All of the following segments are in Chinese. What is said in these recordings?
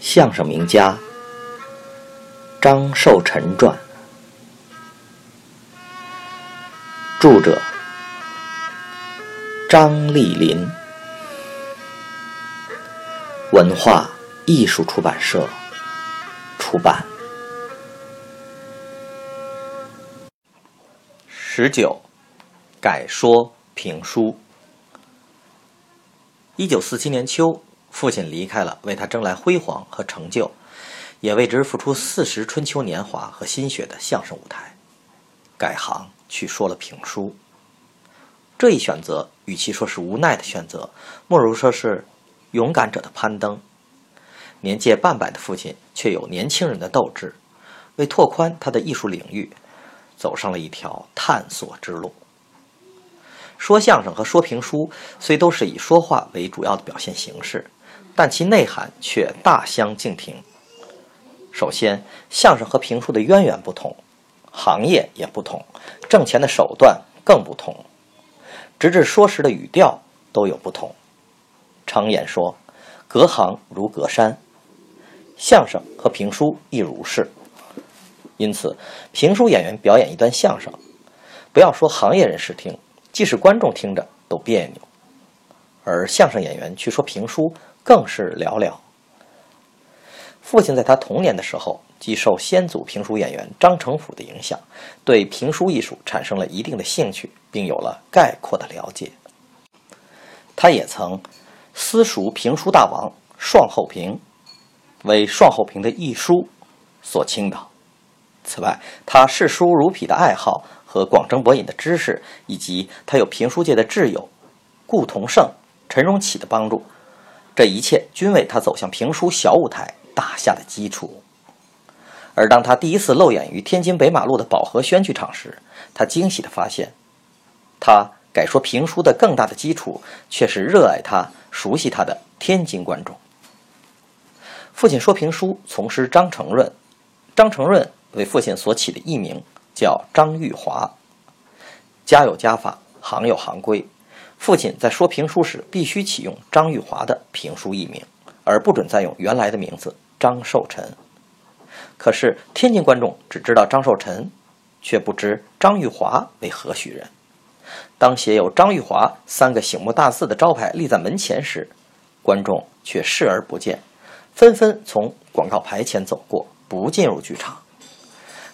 相声名家张寿臣传，著者张丽林，文化艺术出版社出版。十九，改说评书。一九四七年秋。父亲离开了为他争来辉煌和成就，也为之付出四十春秋年华和心血的相声舞台，改行去说了评书。这一选择，与其说是无奈的选择，莫如说是勇敢者的攀登。年届半百的父亲，却有年轻人的斗志，为拓宽他的艺术领域，走上了一条探索之路。说相声和说评书虽都是以说话为主要的表现形式。但其内涵却大相径庭。首先，相声和评书的渊源不同，行业也不同，挣钱的手段更不同，直至说时的语调都有不同。常言说：“隔行如隔山”，相声和评书亦如是。因此，评书演员表演一段相声，不要说行业人士听，即使观众听着都别扭；而相声演员去说评书。更是寥寥。父亲在他童年的时候，即受先祖评书演员张成甫的影响，对评书艺术产生了一定的兴趣，并有了概括的了解。他也曾私塾评书大王双后平，为双后平的艺书所倾倒。此外，他视书如匹的爱好和广征博引的知识，以及他有评书界的挚友顾同盛、陈荣启的帮助。这一切均为他走向评书小舞台打下了基础。而当他第一次露演于天津北马路的宝和轩剧场时，他惊喜地发现，他改说评书的更大的基础却是热爱他、熟悉他的天津观众。父亲说评书从师张承润，张承润为父亲所起的艺名叫张玉华。家有家法，行有行规。父亲在说评书时，必须启用张玉华的评书艺名，而不准再用原来的名字张寿臣。可是天津观众只知道张寿臣，却不知张玉华为何许人。当写有“张玉华”三个醒目大字的招牌立在门前时，观众却视而不见，纷纷从广告牌前走过，不进入剧场。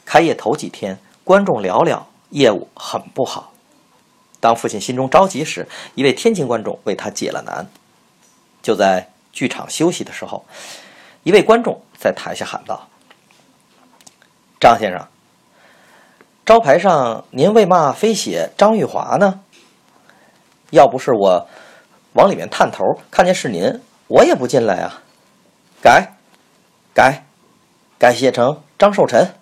开业头几天，观众寥寥，业务很不好。当父亲心中着急时，一位天津观众为他解了难。就在剧场休息的时候，一位观众在台下喊道：“张先生，招牌上您为嘛非写张玉华呢？要不是我往里面探头看见是您，我也不进来啊！改，改，改写成张寿臣。”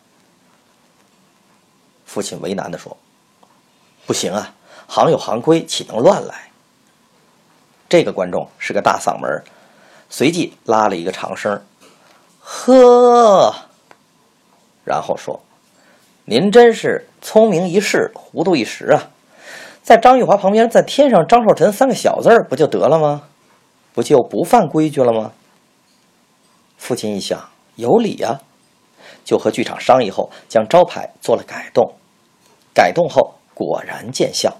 父亲为难地说：“不行啊！”行有行规，岂能乱来？这个观众是个大嗓门，随即拉了一个长声，呵，然后说：“您真是聪明一世，糊涂一时啊！在张玉华旁边再添上张寿臣三个小字儿，不就得了吗？不就不犯规矩了吗？”父亲一想，有理呀，就和剧场商议后，将招牌做了改动。改动后，果然见效。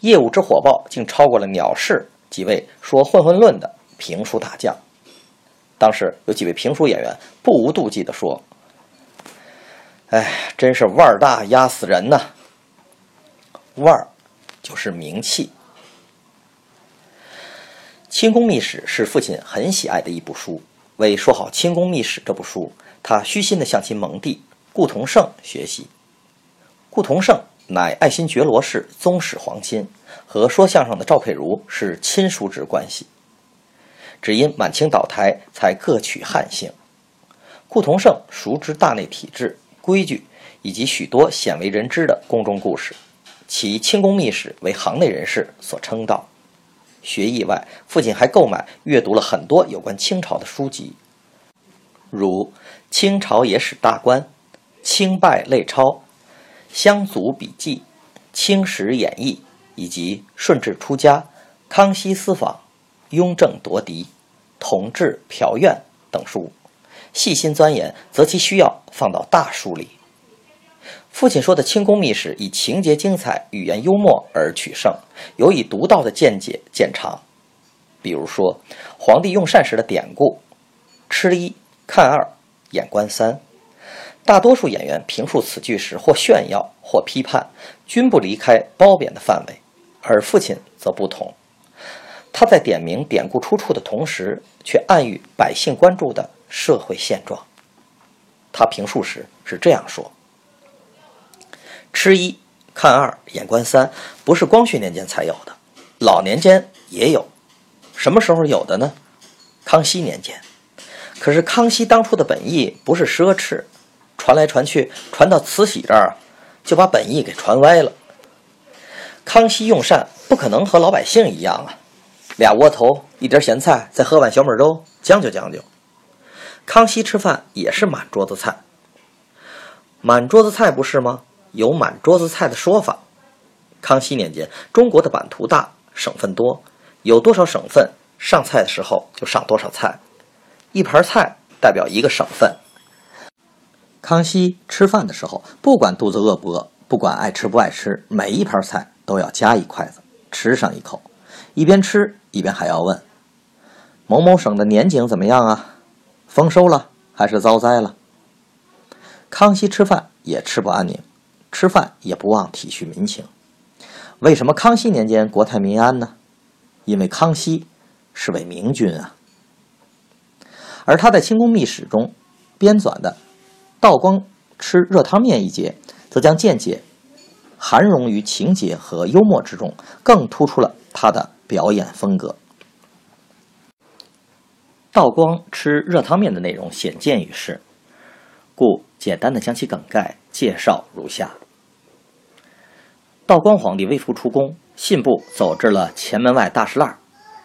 业务之火爆，竟超过了鸟市几位说混混论的评书大将。当时有几位评书演员不无妒忌地说：“哎，真是腕儿大压死人呐！腕儿就是名气。”《清宫秘史》是父亲很喜爱的一部书。为说好《清宫秘史》这部书，他虚心地向其蒙弟顾同盛学习。顾同盛。乃爱新觉罗氏宗室皇亲，和说相声的赵佩茹是亲叔侄关系。只因满清倒台，才各取汉姓。顾同盛熟知大内体制、规矩以及许多鲜为人知的宫中故事，其清宫秘史为行内人士所称道。学艺外，父亲还购买阅读了很多有关清朝的书籍，如《清朝野史大观》《清拜类钞》。乡族笔记、清史演义以及顺治出家、康熙私访、雍正夺嫡、同治嫖院等书，细心钻研则其需要放到大书里。父亲说的清宫秘史以情节精彩、语言幽默而取胜，有以独到的见解见长。比如说，皇帝用膳时的典故：吃一看二，眼观三。大多数演员评述此句时，或炫耀，或批判，均不离开褒贬的范围，而父亲则不同。他在点名典故出处的同时，却暗喻百姓关注的社会现状。他评述时是这样说。吃一看二眼观三，不是光绪年间才有的，老年间也有。什么时候有的呢？康熙年间。可是康熙当初的本意不是奢侈，传来传去，传到慈禧这儿，就把本意给传歪了。康熙用膳不可能和老百姓一样啊，俩窝头一碟咸菜，再喝碗小米粥，将就将就。康熙吃饭也是满桌子菜，满桌子菜不是吗？有满桌子菜的说法。康熙年间，中国的版图大，省份多，有多少省份，上菜的时候就上多少菜，一盘菜代表一个省份。康熙吃饭的时候，不管肚子饿不饿，不管爱吃不爱吃，每一盘菜都要夹一筷子，吃上一口，一边吃一边还要问：“某某省的年景怎么样啊？丰收了还是遭灾了？”康熙吃饭也吃不安宁。吃饭也不忘体恤民情。为什么康熙年间国泰民安呢？因为康熙是位明君啊。而他在清宫秘史中编纂的《道光吃热汤面》一节，则将见解含融于情节和幽默之中，更突出了他的表演风格。道光吃热汤面的内容显见于世，故简单的将其梗概介绍如下。道光皇帝微服出宫，信步走至了前门外大石栏。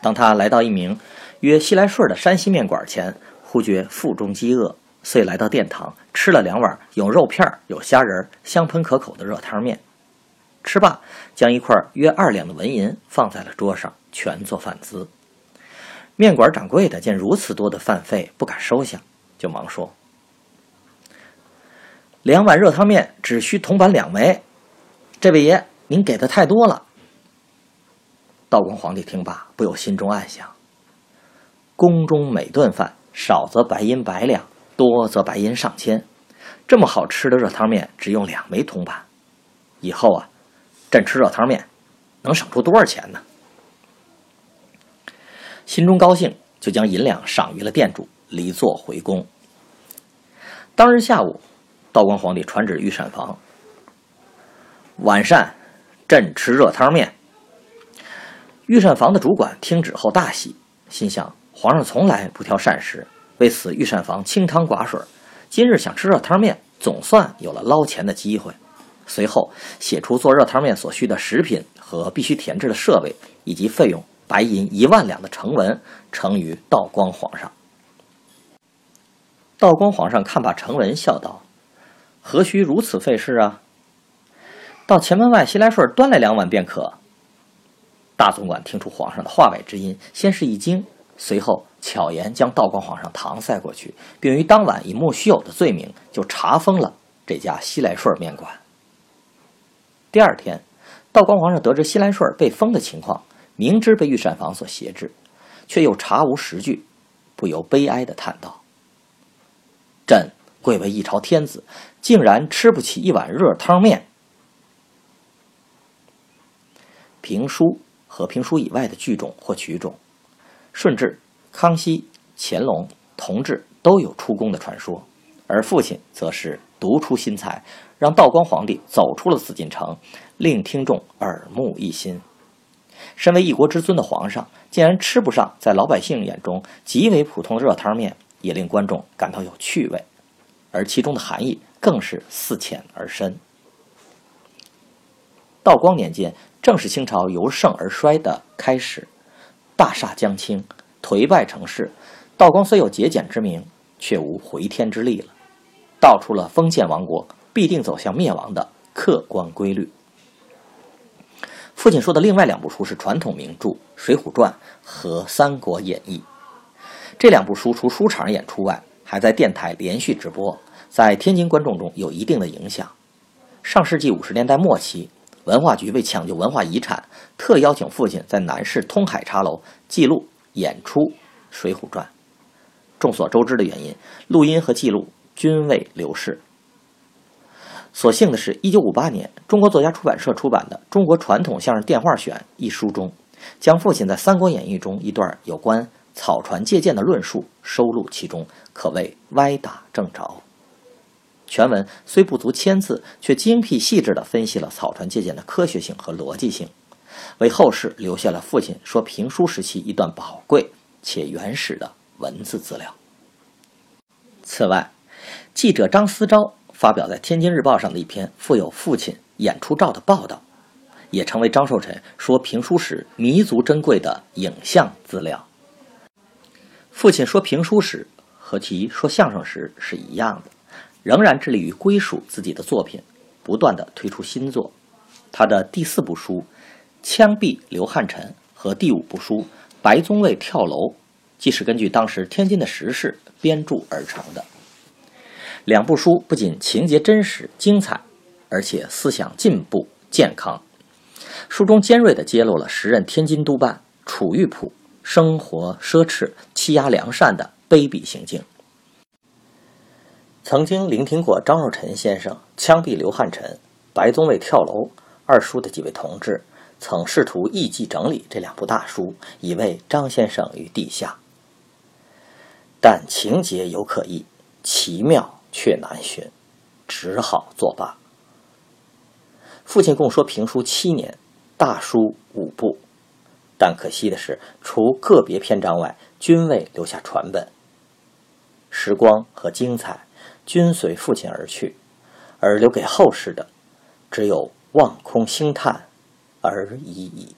当他来到一名约西来顺的山西面馆前，忽觉腹中饥饿，遂来到殿堂吃了两碗有肉片、有虾仁、香喷可口的热汤面。吃罢，将一块约二两的纹银放在了桌上，全做饭资。面馆掌柜的见如此多的饭费，不敢收下，就忙说：“两碗热汤面只需铜板两枚，这位爷。”您给的太多了。道光皇帝听罢，不由心中暗想：宫中每顿饭少则白银百两，多则白银上千。这么好吃的热汤面，只用两枚铜板，以后啊，朕吃热汤面能省出多少钱呢？心中高兴，就将银两赏于了店主，离座回宫。当日下午，道光皇帝传旨御膳房，晚膳。朕吃热汤面。御膳房的主管听旨后大喜，心想：皇上从来不挑膳食，为此御膳房清汤寡水。今日想吃热汤面，总算有了捞钱的机会。随后写出做热汤面所需的食品和必须填制的设备以及费用，白银一万两的呈文呈于道光皇上。道光皇上看罢呈文，笑道：“何须如此费事啊？”到前门外西来顺端来两碗便可。大总管听出皇上的话外之音，先是一惊，随后巧言将道光皇上搪塞过去，并于当晚以莫须有的罪名就查封了这家西来顺面馆。第二天，道光皇上得知西来顺被封的情况，明知被御膳房所挟制，却又查无实据，不由悲哀的叹道：“朕贵为一朝天子，竟然吃不起一碗热汤面。”评书和评书以外的剧种或曲种，顺治、康熙、乾隆、同治都有出宫的传说，而父亲则是独出心裁，让道光皇帝走出了紫禁城，令听众耳目一新。身为一国之尊的皇上，竟然吃不上在老百姓眼中极为普通的热汤面，也令观众感到有趣味，而其中的含义更是似浅而深。道光年间。正是清朝由盛而衰的开始，大厦将倾，颓败成势。道光虽有节俭之名，却无回天之力了，道出了封建王国必定走向灭亡的客观规律。父亲说的另外两部书是传统名著《水浒传》和《三国演义》，这两部书除书场演出外，还在电台连续直播，在天津观众中有一定的影响。上世纪五十年代末期，文化局为抢救文化遗产，特邀请父亲在南市通海茶楼记录演出《水浒传》。众所周知的原因，录音和记录均未流逝。所幸的是，一九五八年，中国作家出版社出版的《中国传统相声电话选》一书中，将父亲在《三国演义》中一段有关草船借箭的论述收录其中，可谓歪打正着。全文虽不足千字，却精辟细致地分析了草船借箭的科学性和逻辑性，为后世留下了父亲说评书时期一段宝贵且原始的文字资料。此外，记者张思昭。发表在《天津日报》上的一篇附有父亲演出照的报道，也成为张寿臣说评书时弥足珍贵的影像资料。父亲说评书时和其说相声时是一样的，仍然致力于归属自己的作品，不断的推出新作。他的第四部书《枪毙刘汉臣》和第五部书《白宗卫跳楼》，既是根据当时天津的时事编著而成的。两部书不仅情节真实精彩，而且思想进步健康。书中尖锐地揭露了时任天津督办楚玉璞生活奢侈、欺压良善的卑鄙行径。曾经聆听过张寿臣先生枪毙刘汉臣、白宗卫跳楼二书的几位同志，曾试图译记整理这两部大书，以慰张先生于地下。但情节有可议，奇妙。却难寻，只好作罢。父亲共说评书七年，大书五部，但可惜的是，除个别篇章外，均未留下传本。时光和精彩均随父亲而去，而留给后世的，只有望空兴叹而已矣。